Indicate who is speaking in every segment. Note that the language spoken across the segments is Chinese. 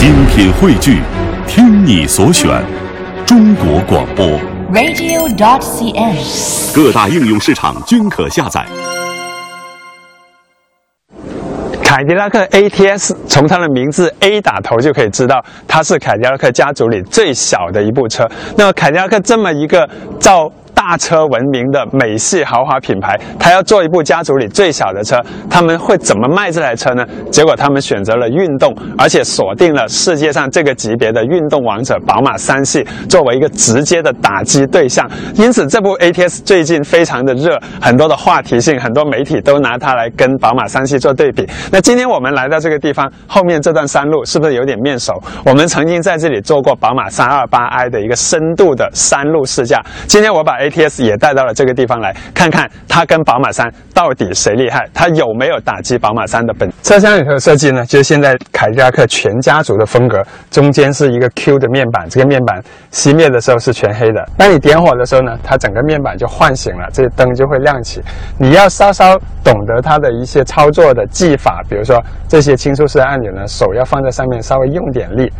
Speaker 1: 精品汇聚，听你所选，中国广播。
Speaker 2: radio.dot.cn，。
Speaker 1: 各大应用市场均可下载。
Speaker 3: 凯迪拉克 ATS 从它的名字 A 打头就可以知道，它是凯迪拉克家族里最小的一部车。那么凯迪拉克这么一个造大车闻名的美系豪华品牌，它要做一部家族里最小的车，他们会怎么卖这台车呢？结果他们选择了运动，而且锁定了世界上这个级别的运动王者宝马三系作为一个直接的打击对象。因此，这部 ATS 最近非常的热，很多的话题性，很多媒体都拿它来跟宝马三系做对比。那今天我们来到这个地方，后面这段山路是不是有点面熟？我们曾经在这里做过宝马 328i 的一个深度的山路试驾。今天我把 A TS 也带到了这个地方来，看看它跟宝马三到底谁厉害，它有没有打击宝马三的本。车厢里头的设计呢，就是现在凯迪拉克全家族的风格，中间是一个 Q 的面板，这个面板熄灭的时候是全黑的，当你点火的时候呢，它整个面板就唤醒了，这个灯就会亮起。你要稍稍懂得它的一些操作的技法，比如说这些轻触式按钮呢，手要放在上面，稍微用点力。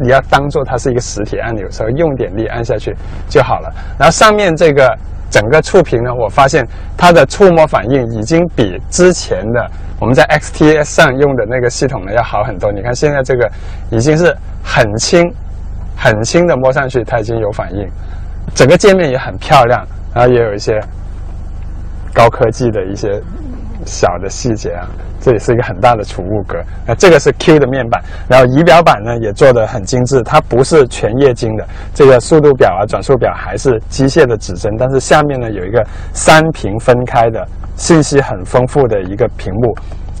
Speaker 3: 你要当做它是一个实体按钮，稍微用点力按下去就好了。然后上面这个整个触屏呢，我发现它的触摸反应已经比之前的我们在 XTS 上用的那个系统呢要好很多。你看现在这个已经是很轻、很轻的摸上去，它已经有反应。整个界面也很漂亮，然后也有一些高科技的一些小的细节啊。这里是一个很大的储物格，那这个是 Q 的面板，然后仪表板呢也做得很精致，它不是全液晶的，这个速度表啊、转速表还是机械的指针，但是下面呢有一个三屏分开的，信息很丰富的一个屏幕，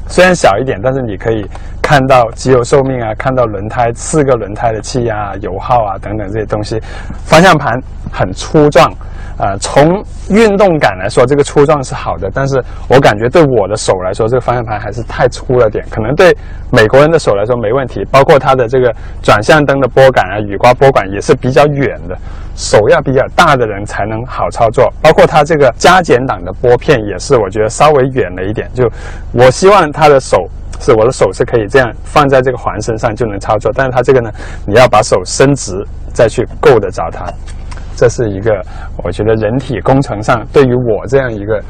Speaker 3: 虽然小一点，但是你可以看到机油寿命啊，看到轮胎四个轮胎的气压啊、油耗啊等等这些东西，方向盘很粗壮。呃、从运动感来说，这个粗壮是好的，但是我感觉对我的手来说，这个方向盘还是太粗了点。可能对美国人的手来说没问题，包括它的这个转向灯的拨杆啊、雨刮拨杆也是比较远的，手要比较大的人才能好操作。包括它这个加减档的拨片也是，我觉得稍微远了一点。就我希望他的手是我的手是可以这样放在这个环身上就能操作，但是它这个呢，你要把手伸直再去够得着它。这是一个我觉得人体工程上对于我这样一个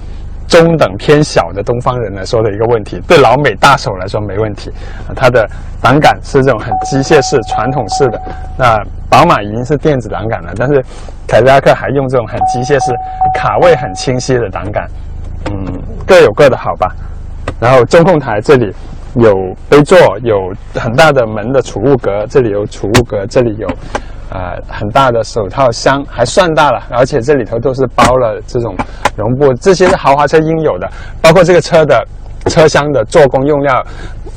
Speaker 3: 中等偏小的东方人来说的一个问题，对老美大手来说没问题。它的档杆是这种很机械式、传统式的，那宝马已经是电子档杆了，但是凯迪拉克还用这种很机械式、卡位很清晰的档杆，嗯，各有各的好吧。然后中控台这里有杯座，有很大的门的储物格，这里有储物格，这里有呃很大的手套箱，还算大了，而且这里头都是包了这种绒布，这些是豪华车应有的，包括这个车的车厢的做工用料。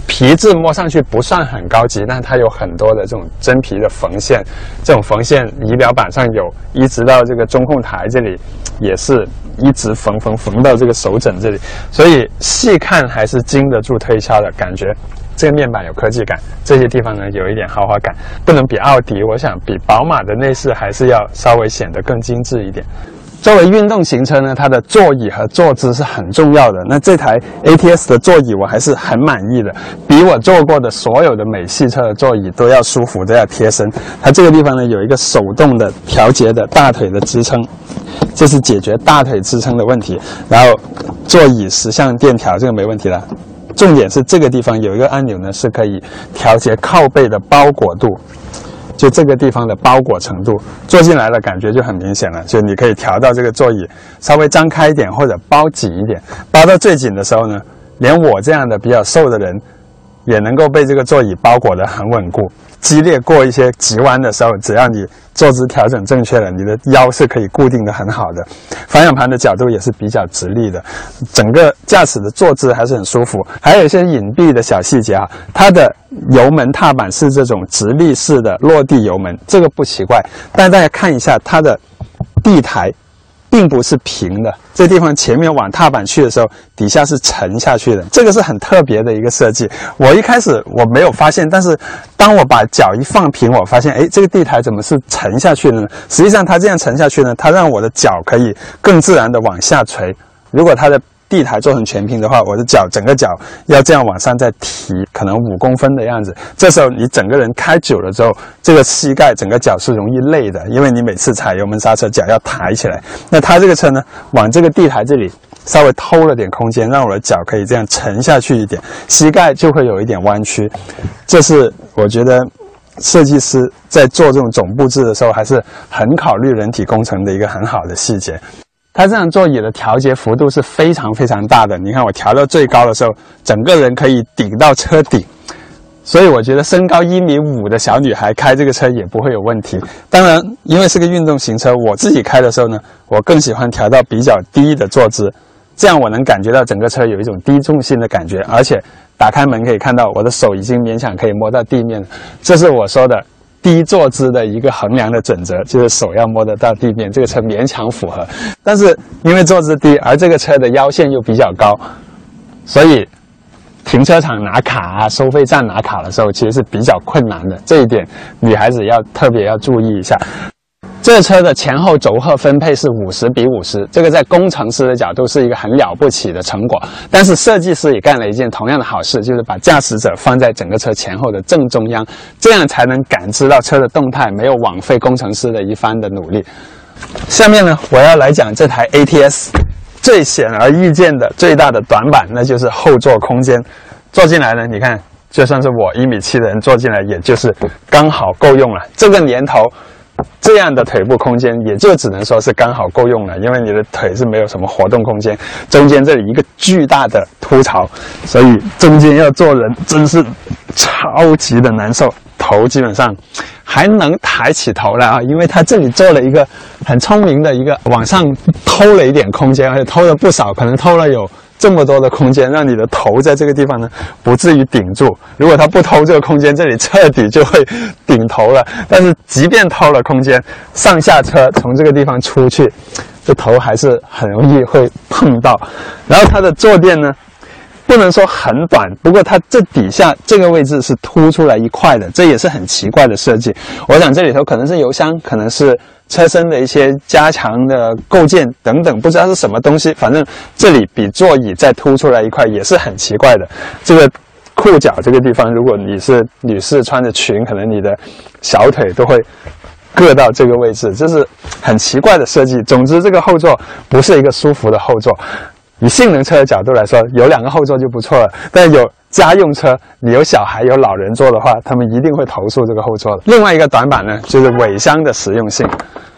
Speaker 3: 皮质摸上去不算很高级，但是它有很多的这种真皮的缝线，这种缝线仪表板上有，一直到这个中控台这里也是一直缝缝缝到这个手枕这里，所以细看还是经得住推敲的感觉。这个面板有科技感，这些地方呢有一点豪华感，不能比奥迪，我想比宝马的内饰还是要稍微显得更精致一点。作为运动型车呢，它的座椅和坐姿是很重要的。那这台 ATS 的座椅我还是很满意的，比我坐过的所有的美系车的座椅都要舒服，都要贴身。它这个地方呢有一个手动的调节的大腿的支撑，这是解决大腿支撑的问题。然后座椅十项电调这个没问题了。重点是这个地方有一个按钮呢，是可以调节靠背的包裹度。就这个地方的包裹程度，坐进来的感觉就很明显了。就你可以调到这个座椅稍微张开一点，或者包紧一点。包到最紧的时候呢，连我这样的比较瘦的人，也能够被这个座椅包裹得很稳固。激烈过一些急弯的时候，只要你坐姿调整正确了，你的腰是可以固定的很好的。方向盘的角度也是比较直立的，整个驾驶的坐姿还是很舒服。还有一些隐蔽的小细节啊，它的油门踏板是这种直立式的落地油门，这个不奇怪。但大家看一下它的地台。并不是平的，这地方前面往踏板去的时候，底下是沉下去的，这个是很特别的一个设计。我一开始我没有发现，但是当我把脚一放平，我发现，哎，这个地台怎么是沉下去的呢？实际上它这样沉下去呢，它让我的脚可以更自然的往下垂。如果它的地台做成全平的话，我的脚整个脚要这样往上再提，可能五公分的样子。这时候你整个人开久了之后，这个膝盖整个脚是容易累的，因为你每次踩油门刹车，脚要抬起来。那它这个车呢，往这个地台这里稍微偷了点空间，让我的脚可以这样沉下去一点，膝盖就会有一点弯曲。这是我觉得设计师在做这种总布置的时候，还是很考虑人体工程的一个很好的细节。它这样座椅的调节幅度是非常非常大的。你看我调到最高的时候，整个人可以顶到车顶，所以我觉得身高一米五的小女孩开这个车也不会有问题。当然，因为是个运动型车，我自己开的时候呢，我更喜欢调到比较低的坐姿，这样我能感觉到整个车有一种低重心的感觉，而且打开门可以看到我的手已经勉强可以摸到地面了。这是我说的。低坐姿的一个衡量的准则就是手要摸得到地面，这个车勉强符合。但是因为坐姿低，而这个车的腰线又比较高，所以停车场拿卡啊、收费站拿卡的时候，其实是比较困难的。这一点女孩子要特别要注意一下。这车的前后轴荷分配是五十比五十，这个在工程师的角度是一个很了不起的成果。但是设计师也干了一件同样的好事，就是把驾驶者放在整个车前后的正中央，这样才能感知到车的动态，没有枉费工程师的一番的努力。下面呢，我要来讲这台 ATS 最显而易见的最大的短板，那就是后座空间。坐进来呢，你看，就算是我一米七的人坐进来，也就是刚好够用了。这个年头。这样的腿部空间也就只能说是刚好够用了，因为你的腿是没有什么活动空间，中间这里一个巨大的凸槽，所以中间要坐人真是超级的难受，头基本上还能抬起头来啊，因为它这里做了一个很聪明的一个往上偷了一点空间，而且偷了不少，可能偷了有。这么多的空间，让你的头在这个地方呢，不至于顶住。如果它不偷这个空间，这里彻底就会顶头了。但是即便偷了空间，上下车从这个地方出去，这头还是很容易会碰到。然后它的坐垫呢，不能说很短，不过它这底下这个位置是凸出来一块的，这也是很奇怪的设计。我想这里头可能是油箱，可能是。车身的一些加强的构件等等，不知道是什么东西，反正这里比座椅再凸出来一块也是很奇怪的。这个裤脚这个地方，如果你是女士穿着裙，可能你的小腿都会硌到这个位置，这是很奇怪的设计。总之，这个后座不是一个舒服的后座。以性能车的角度来说，有两个后座就不错了，但有。家用车，你有小孩有老人坐的话，他们一定会投诉这个后座的。另外一个短板呢，就是尾箱的实用性。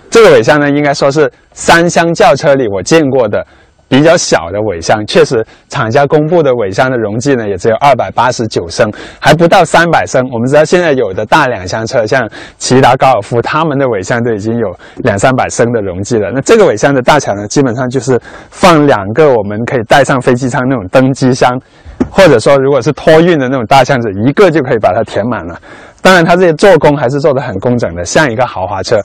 Speaker 3: 这个尾箱呢，应该说是三厢轿车里我见过的。比较小的尾箱，确实厂家公布的尾箱的容积呢，也只有二百八十九升，还不到三百升。我们知道现在有的大两厢车，像骐达高尔夫，他们的尾箱都已经有两三百升的容积了。那这个尾箱的大小呢，基本上就是放两个我们可以带上飞机舱那种登机箱，或者说如果是托运的那种大箱子，一个就可以把它填满了。当然，它这些做工还是做得很工整的，像一个豪华车。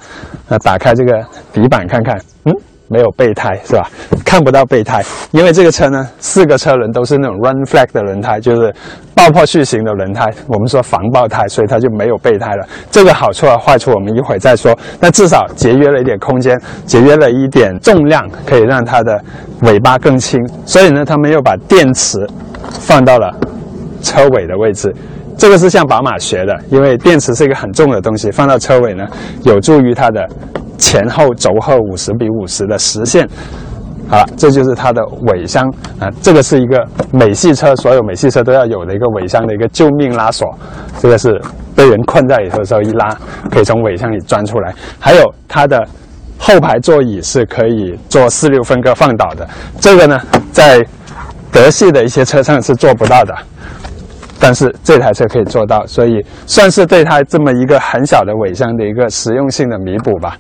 Speaker 3: 那打开这个底板看看，嗯。没有备胎是吧？看不到备胎，因为这个车呢，四个车轮都是那种 run flat 的轮胎，就是爆破续型的轮胎，我们说防爆胎，所以它就没有备胎了。这个好处和坏处我们一会儿再说。那至少节约了一点空间，节约了一点重量，可以让它的尾巴更轻。所以呢，他们又把电池放到了车尾的位置。这个是向宝马学的，因为电池是一个很重的东西，放到车尾呢，有助于它的。前后轴荷五十比五十的实现，好了，这就是它的尾箱啊。这个是一个美系车，所有美系车都要有的一个尾箱的一个救命拉锁。这个是被人困在里头的时候一拉，可以从尾箱里钻出来。还有它的后排座椅是可以做四六分割放倒的，这个呢，在德系的一些车上是做不到的。但是这台车可以做到，所以算是对它这么一个很小的尾箱的一个实用性的弥补吧。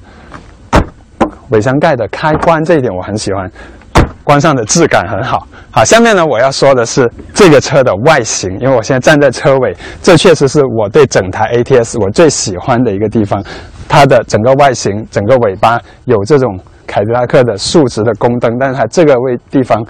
Speaker 3: 尾箱盖的开关这一点我很喜欢，关上的质感很好。好，下面呢我要说的是这个车的外形，因为我现在站在车尾，这确实是我对整台 ATS 我最喜欢的一个地方。它的整个外形，整个尾巴有这种凯迪拉克的竖直的宫灯，但是它这个位地方。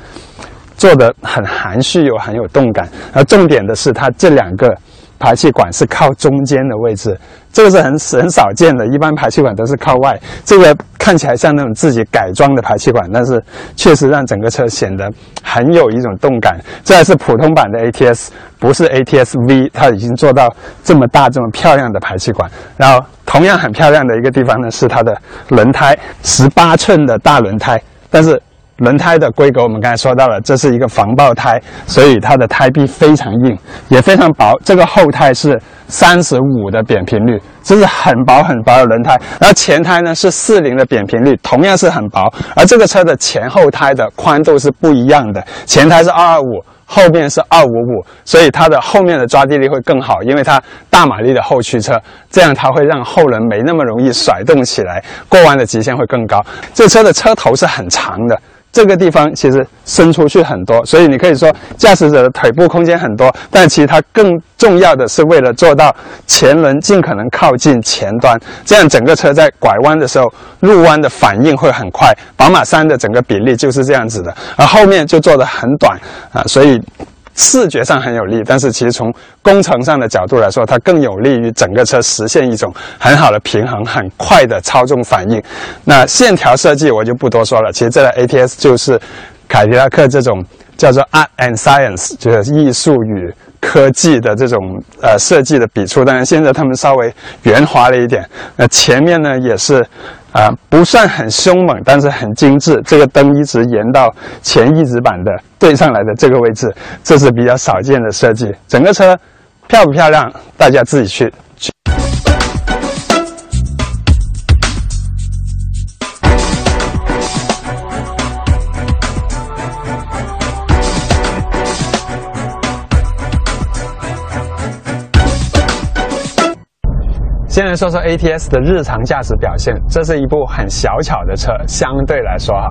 Speaker 3: 做的很含蓄又很有动感，而重点的是它这两个排气管是靠中间的位置，这个是很很少见的，一般排气管都是靠外。这个看起来像那种自己改装的排气管，但是确实让整个车显得很有一种动感。这还是普通版的 ATS，不是 ATS V，它已经做到这么大、这么漂亮的排气管。然后同样很漂亮的一个地方呢，是它的轮胎，十八寸的大轮胎，但是。轮胎的规格我们刚才说到了，这是一个防爆胎，所以它的胎壁非常硬，也非常薄。这个后胎是三十五的扁平率，这是很薄很薄的轮胎。然后前胎呢是四零的扁平率，同样是很薄。而这个车的前后胎的宽度是不一样的，前胎是二二五，后面是二五五，所以它的后面的抓地力会更好，因为它大马力的后驱车，这样它会让后轮没那么容易甩动起来，过弯的极限会更高。这车的车头是很长的。这个地方其实伸出去很多，所以你可以说驾驶者的腿部空间很多，但其实它更重要的是为了做到前轮尽可能靠近前端，这样整个车在拐弯的时候入弯的反应会很快。宝马三的整个比例就是这样子的，而后面就做的很短啊，所以。视觉上很有利，但是其实从工程上的角度来说，它更有利于整个车实现一种很好的平衡、很快的操纵反应。那线条设计我就不多说了，其实这台 ATS 就是凯迪拉克这种叫做 Art and Science，就是艺术与科技的这种呃设计的笔触。当然现在他们稍微圆滑了一点，那前面呢也是。啊，不算很凶猛，但是很精致。这个灯一直延到前翼子板的对上来的这个位置，这是比较少见的设计。整个车漂不漂亮？大家自己去。先来说说 ATS 的日常驾驶表现。这是一部很小巧的车，相对来说哈，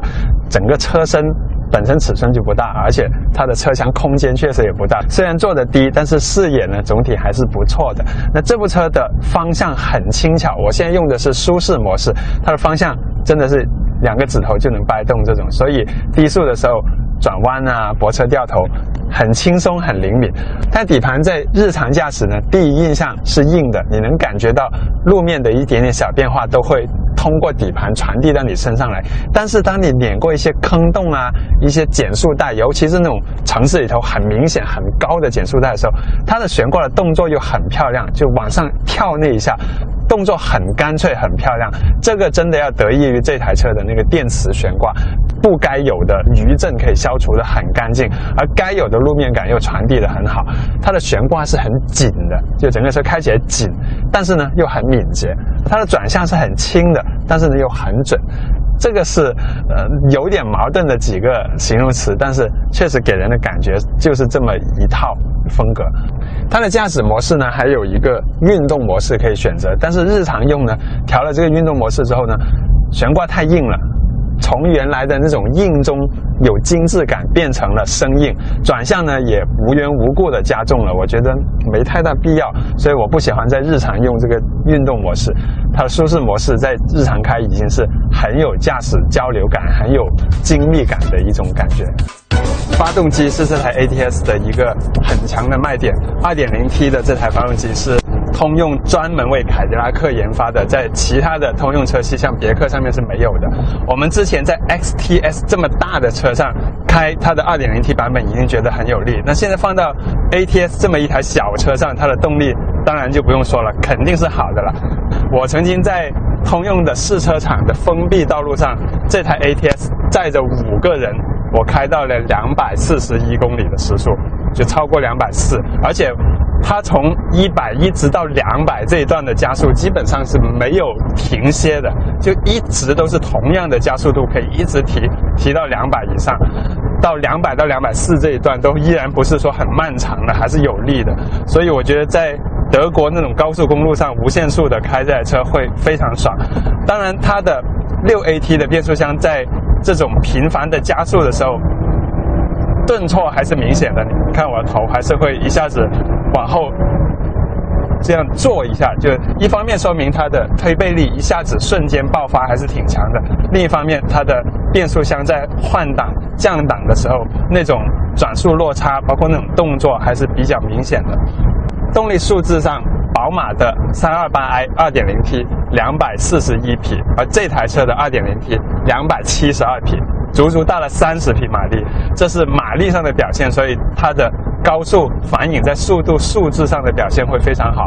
Speaker 3: 整个车身本身尺寸就不大，而且它的车厢空间确实也不大。虽然坐的低，但是视野呢总体还是不错的。那这部车的方向很轻巧，我现在用的是舒适模式，它的方向真的是两个指头就能掰动这种，所以低速的时候转弯啊、泊车掉头。很轻松，很灵敏。但底盘在日常驾驶呢，第一印象是硬的，你能感觉到路面的一点点小变化都会通过底盘传递到你身上来。但是当你碾过一些坑洞啊，一些减速带，尤其是那种城市里头很明显很高的减速带的时候，它的悬挂的动作又很漂亮，就往上跳那一下。动作很干脆，很漂亮。这个真的要得益于这台车的那个电磁悬挂，不该有的余震可以消除的很干净，而该有的路面感又传递的很好。它的悬挂是很紧的，就整个车开起来紧，但是呢又很敏捷。它的转向是很轻的，但是呢又很准。这个是呃有点矛盾的几个形容词，但是确实给人的感觉就是这么一套风格。它的驾驶模式呢，还有一个运动模式可以选择，但是日常用呢，调了这个运动模式之后呢，悬挂太硬了。从原来的那种硬中有精致感变成了生硬，转向呢也无缘无故的加重了，我觉得没太大必要，所以我不喜欢在日常用这个运动模式。它的舒适模式在日常开已经是很有驾驶交流感、很有精密感的一种感觉。发动机是这台 ATS 的一个很强的卖点，2.0T 的这台发动机是。通用专门为凯迪拉克研发的，在其他的通用车系，像别克上面是没有的。我们之前在 XTS 这么大的车上开它的 2.0T 版本，已经觉得很有力。那现在放到 ATS 这么一台小车上，它的动力当然就不用说了，肯定是好的了。我曾经在通用的试车场的封闭道路上，这台 ATS 载着五个人，我开到了两百四十一公里的时速，就超过两百四，而且。它从一百一直到两百这一段的加速基本上是没有停歇的，就一直都是同样的加速度，可以一直提提到两百以上。到两百到两百四这一段都依然不是说很漫长的，还是有力的。所以我觉得在德国那种高速公路上无限速的开这台车会非常爽。当然，它的六 AT 的变速箱在这种频繁的加速的时候。顿挫还是明显的，你看我的头还是会一下子往后这样坐一下，就一方面说明它的推背力一下子瞬间爆发还是挺强的，另一方面它的变速箱在换挡降档的时候那种转速落差，包括那种动作还是比较明显的。动力数字上，宝马的 328i 2.0T 241匹，而这台车的 2.0T 272匹，足足大了30匹马力。这是马力上的表现，所以它的高速反映在速度数字上的表现会非常好。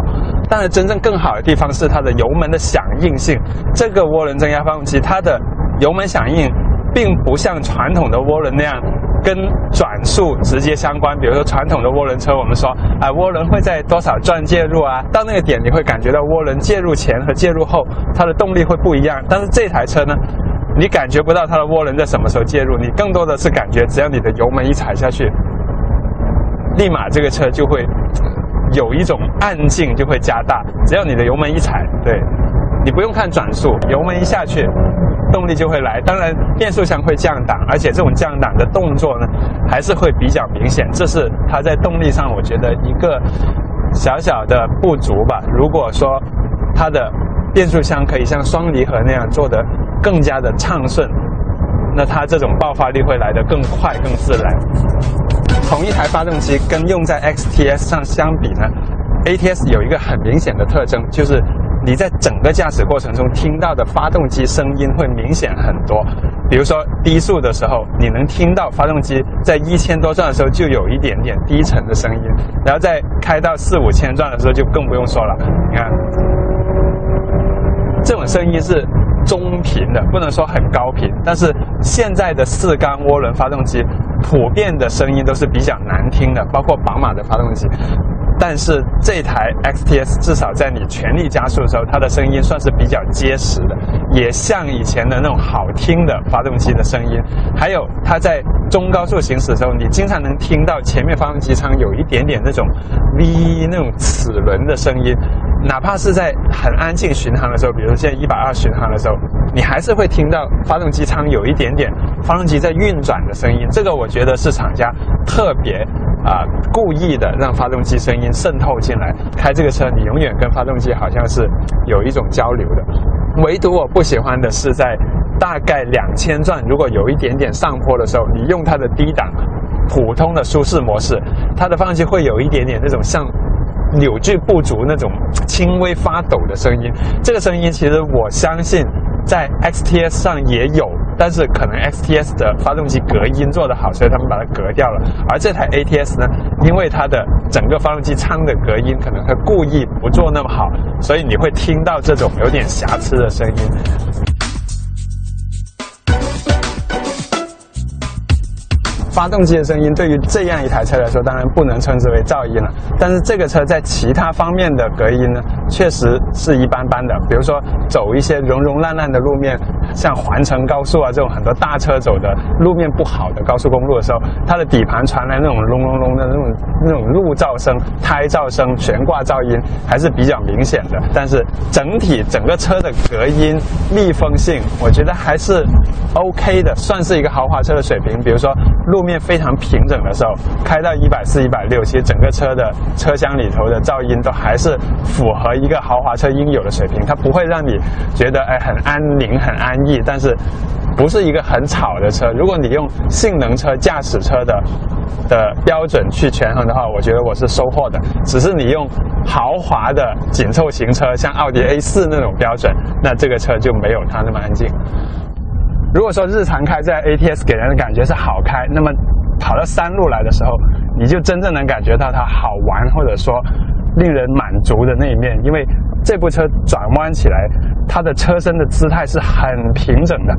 Speaker 3: 但是真正更好的地方是它的油门的响应性。这个涡轮增压发动机，它的油门响应并不像传统的涡轮那样。跟转速直接相关，比如说传统的涡轮车，我们说啊，涡轮会在多少转介入啊？到那个点你会感觉到涡轮介入前和介入后它的动力会不一样。但是这台车呢，你感觉不到它的涡轮在什么时候介入，你更多的是感觉只要你的油门一踩下去，立马这个车就会有一种暗劲就会加大。只要你的油门一踩，对，你不用看转速，油门一下去。动力就会来，当然变速箱会降档，而且这种降档的动作呢，还是会比较明显。这是它在动力上，我觉得一个小小的不足吧。如果说它的变速箱可以像双离合那样做得更加的畅顺，那它这种爆发力会来得更快、更自然。同一台发动机跟用在 XTS 上相比呢，ATS 有一个很明显的特征，就是。你在整个驾驶过程中听到的发动机声音会明显很多，比如说低速的时候，你能听到发动机在一千多转的时候就有一点点低沉的声音，然后在开到四五千转的时候就更不用说了。你看，这种声音是中频的，不能说很高频，但是现在的四缸涡轮发动机普遍的声音都是比较难听的，包括宝马的发动机。但是这台 XTS 至少在你全力加速的时候，它的声音算是比较结实的，也像以前的那种好听的发动机的声音。还有它在中高速行驶的时候，你经常能听到前面发动机舱有一点点那种 V 那种齿轮的声音。哪怕是在很安静巡航的时候，比如说现在一百二巡航的时候，你还是会听到发动机舱有一点点发动机在运转的声音。这个我觉得是厂家特别啊故意的，让发动机声音渗透进来。开这个车，你永远跟发动机好像是有一种交流的。唯独我不喜欢的是在大概两千转，如果有一点点上坡的时候，你用它的低档普通的舒适模式，它的发动机会有一点点那种像。扭矩不足那种轻微发抖的声音，这个声音其实我相信在 XTS 上也有，但是可能 XTS 的发动机隔音做得好，所以他们把它隔掉了。而这台 ATS 呢，因为它的整个发动机舱的隔音可能它故意不做那么好，所以你会听到这种有点瑕疵的声音。发动机的声音对于这样一台车来说，当然不能称之为噪音了。但是这个车在其他方面的隔音呢，确实是一般般的。比如说走一些融融烂烂的路面，像环城高速啊这种很多大车走的路面不好的高速公路的时候，它的底盘传来那种隆隆隆的那种那种路噪声、胎噪声、悬挂噪音还是比较明显的。但是整体整个车的隔音密封性，我觉得还是 OK 的，算是一个豪华车的水平。比如说路。面非常平整的时候，开到一百四、一百六，其实整个车的车厢里头的噪音都还是符合一个豪华车应有的水平，它不会让你觉得哎很安宁、很安逸，但是不是一个很吵的车。如果你用性能车、驾驶车的的标准去权衡的话，我觉得我是收获的。只是你用豪华的紧凑型车，像奥迪 A 四那种标准，那这个车就没有它那么安静。如果说日常开在 ATS 给人的感觉是好开，那么跑到山路来的时候，你就真正能感觉到它好玩，或者说令人满足的那一面。因为这部车转弯起来，它的车身的姿态是很平整的。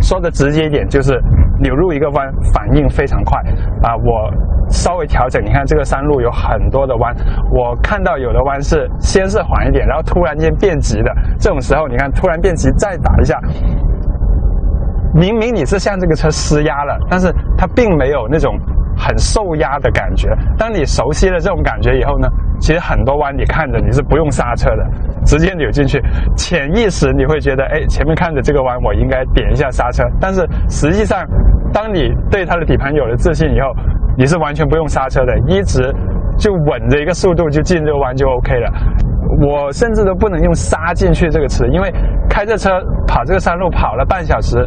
Speaker 3: 说的直接一点，就是扭入一个弯反应非常快啊！我稍微调整，你看这个山路有很多的弯，我看到有的弯是先是缓一点，然后突然间变急的。这种时候，你看突然变急再打一下。明明你是向这个车施压了，但是它并没有那种很受压的感觉。当你熟悉了这种感觉以后呢，其实很多弯你看着你是不用刹车的，直接扭进去。潜意识你会觉得，哎，前面看着这个弯我应该点一下刹车。但是实际上，当你对它的底盘有了自信以后，你是完全不用刹车的，一直就稳着一个速度就进这个弯就 OK 了。我甚至都不能用刹进去这个词，因为开着车跑这个山路跑了半小时。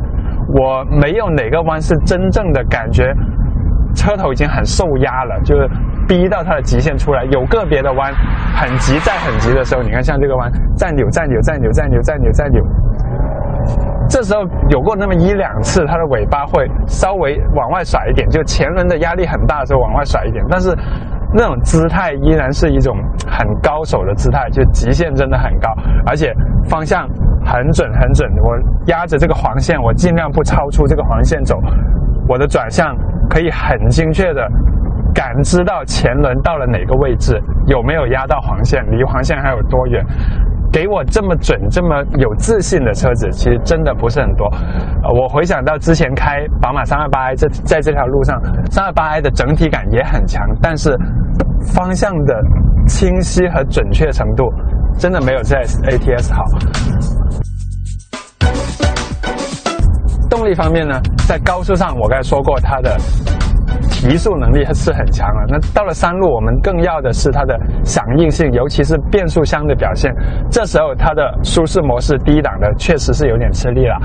Speaker 3: 我没有哪个弯是真正的感觉，车头已经很受压了，就是逼到它的极限出来。有个别的弯很急在很急的时候，你看像这个弯再扭再扭再扭再扭再扭再扭，这时候有过那么一两次，它的尾巴会稍微往外甩一点，就前轮的压力很大的时候往外甩一点，但是。那种姿态依然是一种很高手的姿态，就极限真的很高，而且方向很准很准。我压着这个黄线，我尽量不超出这个黄线走。我的转向可以很精确的感知到前轮到了哪个位置，有没有压到黄线，离黄线还有多远。给我这么准、这么有自信的车子，其实真的不是很多。我回想到之前开宝马 328i，这在这条路上，328i 的整体感也很强，但是方向的清晰和准确程度，真的没有在 ATS 好。动力方面呢，在高速上，我刚才说过它的。提速能力是很强了。那到了山路，我们更要的是它的响应性，尤其是变速箱的表现。这时候它的舒适模式低档的确实是有点吃力了。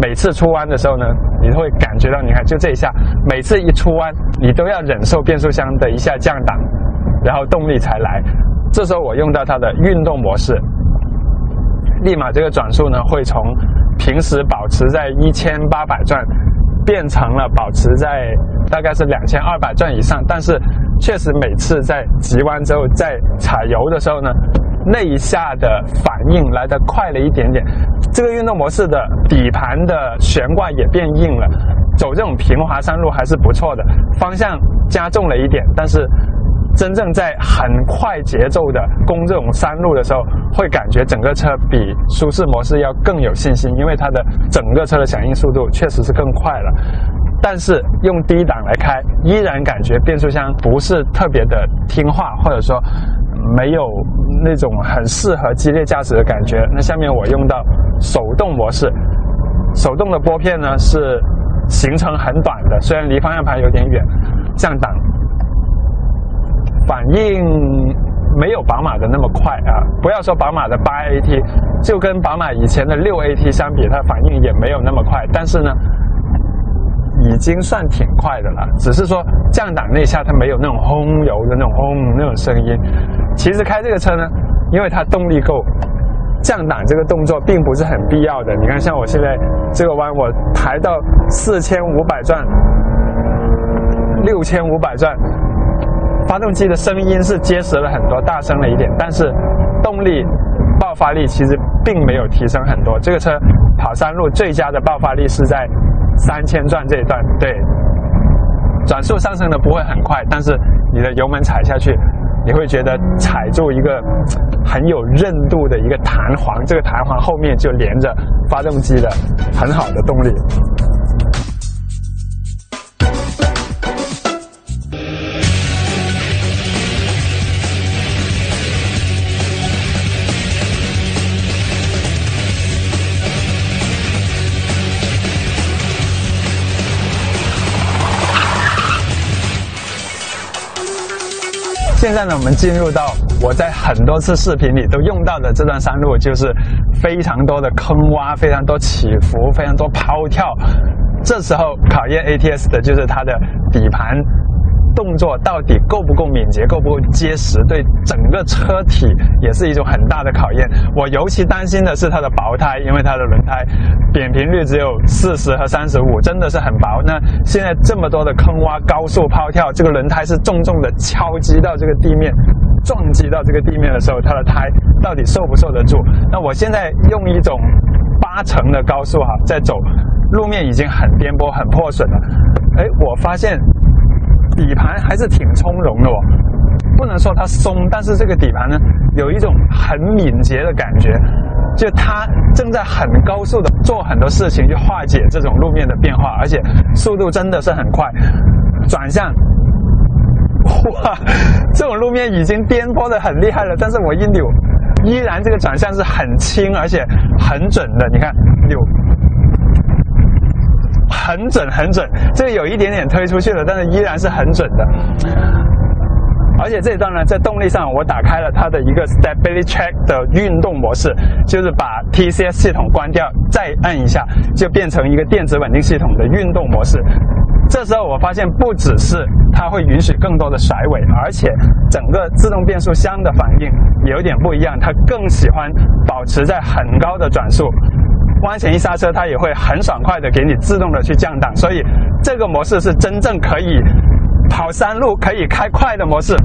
Speaker 3: 每次出弯的时候呢，你会感觉到，你看就这一下，每次一出弯，你都要忍受变速箱的一下降档，然后动力才来。这时候我用到它的运动模式，立马这个转速呢会从平时保持在一千八百转。变成了保持在大概是两千二百转以上，但是确实每次在急弯之后，在踩油的时候呢，那一下的反应来得快了一点点。这个运动模式的底盘的悬挂也变硬了，走这种平滑山路还是不错的。方向加重了一点，但是。真正在很快节奏的攻这种山路的时候，会感觉整个车比舒适模式要更有信心，因为它的整个车的响应速度确实是更快了。但是用低档来开，依然感觉变速箱不是特别的听话，或者说没有那种很适合激烈驾驶的感觉。那下面我用到手动模式，手动的拨片呢是行程很短的，虽然离方向盘有点远，降档。反应没有宝马的那么快啊！不要说宝马的八 AT，就跟宝马以前的六 AT 相比，它反应也没有那么快。但是呢，已经算挺快的了。只是说降档那下它没有那种轰油的那种轰那种声音。其实开这个车呢，因为它动力够，降档这个动作并不是很必要的。你看，像我现在这个弯，我抬到四千五百转、六千五百转。发动机的声音是结实了很多，大声了一点，但是动力爆发力其实并没有提升很多。这个车跑山路最佳的爆发力是在三千转这一段，对，转速上升的不会很快，但是你的油门踩下去，你会觉得踩住一个很有韧度的一个弹簧，这个弹簧后面就连着发动机的很好的动力。在，我们进入到我在很多次视频里都用到的这段山路，就是非常多的坑洼，非常多起伏，非常多抛跳。这时候考验 ATS 的就是它的底盘。动作到底够不够敏捷，够不够结实，对整个车体也是一种很大的考验。我尤其担心的是它的薄胎，因为它的轮胎扁平率只有四十和三十五，真的是很薄。那现在这么多的坑洼、高速抛跳，这个轮胎是重重的敲击到这个地面，撞击到这个地面的时候，它的胎到底受不受得住？那我现在用一种八成的高速哈在走，路面已经很颠簸、很破损了。哎，我发现。底盘还是挺从容的哦，不能说它松，但是这个底盘呢，有一种很敏捷的感觉，就它正在很高速的做很多事情去化解这种路面的变化，而且速度真的是很快。转向，哇，这种路面已经颠簸的很厉害了，但是我一扭，依然这个转向是很轻而且很准的。你看扭。很准很准，这个有一点点推出去了，但是依然是很准的。而且这一段呢，在动力上我打开了它的一个 Stability Check 的运动模式，就是把 TCS 系统关掉，再按一下，就变成一个电子稳定系统的运动模式。这时候我发现不只是它会允许更多的甩尾，而且整个自动变速箱的反应有点不一样，它更喜欢保持在很高的转速。弯前一刹车，它也会很爽快的给你自动的去降档，所以这个模式是真正可以跑山路、可以开快的模式。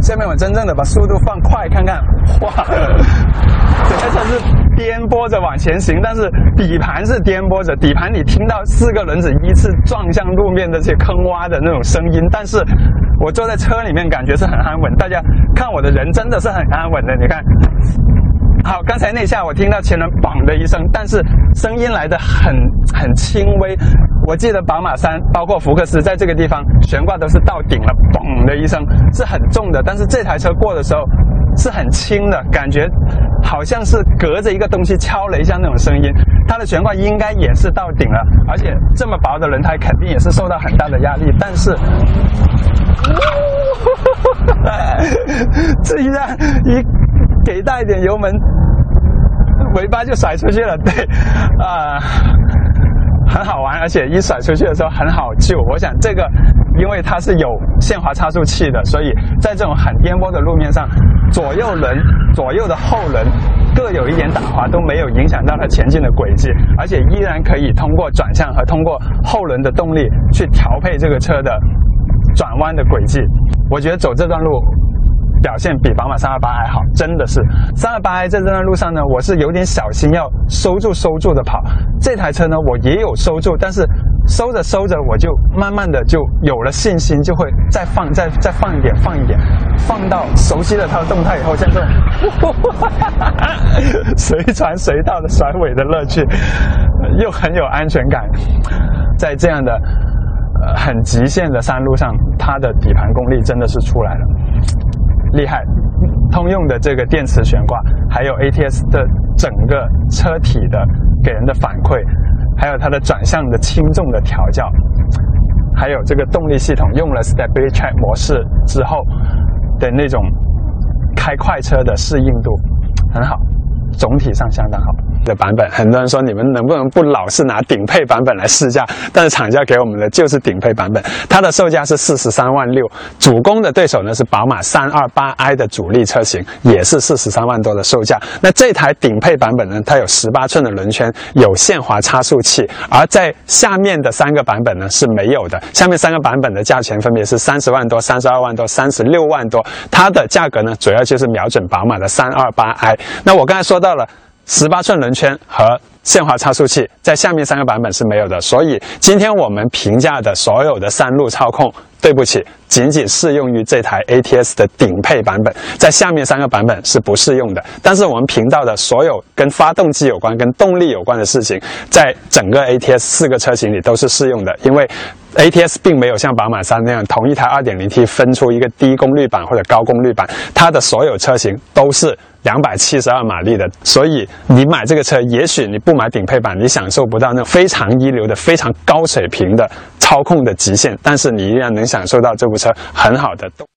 Speaker 3: 下面我真正的把速度放快看看，哇，整个车是颠簸着往前行，但是底盘是颠簸着，底盘你听到四个轮子依次撞向路面的这些坑洼的那种声音，但是我坐在车里面感觉是很安稳。大家看我的人真的是很安稳的，你看。好，刚才那下我听到前轮“嘣”的一声，但是声音来的很很轻微。我记得宝马三，包括福克斯，在这个地方悬挂都是到顶了，“嘣”的一声是很重的。但是这台车过的时候是很轻的，感觉好像是隔着一个东西敲了一下那种声音。它的悬挂应该也是到顶了，而且这么薄的轮胎肯定也是受到很大的压力。但是，这一下一。给大一点油门，尾巴就甩出去了。对，啊，很好玩，而且一甩出去的时候很好救。我想这个，因为它是有限滑差速器的，所以在这种很颠簸的路面上，左右轮、左右的后轮各有一点打滑，都没有影响到它前进的轨迹，而且依然可以通过转向和通过后轮的动力去调配这个车的转弯的轨迹。我觉得走这段路。表现比宝马328还好，真的是328在这段路上呢，我是有点小心要收住收住的跑。这台车呢，我也有收住，但是收着收着，我就慢慢的就有了信心，就会再放再再放一点放一点，放到熟悉了它的动态以后，像这种随传随到的甩尾的乐趣，又很有安全感，在这样的很极限的山路上，它的底盘功力真的是出来了。厉害，通用的这个电磁悬挂，还有 ATS 的整个车体的给人的反馈，还有它的转向的轻重的调教，还有这个动力系统用了 Stability Track 模式之后的那种开快车的适应度很好，总体上相当好。的版本，很多人说你们能不能不老是拿顶配版本来试驾？但是厂家给我们的就是顶配版本，它的售价是四十三万六。主攻的对手呢是宝马三二八 i 的主力车型，也是四十三万多的售价。那这台顶配版本呢，它有十八寸的轮圈，有限滑差速器，而在下面的三个版本呢是没有的。下面三个版本的价钱分别是三十万多、三十二万多、三十六万多。它的价格呢，主要就是瞄准宝马的三二八 i。那我刚才说到了。十八寸轮圈和限滑差速器在下面三个版本是没有的，所以今天我们评价的所有的山路操控，对不起，仅仅适用于这台 ATS 的顶配版本，在下面三个版本是不适用的。但是我们频道的所有跟发动机有关、跟动力有关的事情，在整个 ATS 四个车型里都是适用的，因为 ATS 并没有像宝马三那样同一台 2.0T 分出一个低功率版或者高功率版，它的所有车型都是。两百七十二马力的，所以你买这个车，也许你不买顶配版，你享受不到那非常一流的、非常高水平的操控的极限，但是你依然能享受到这部车很好的动。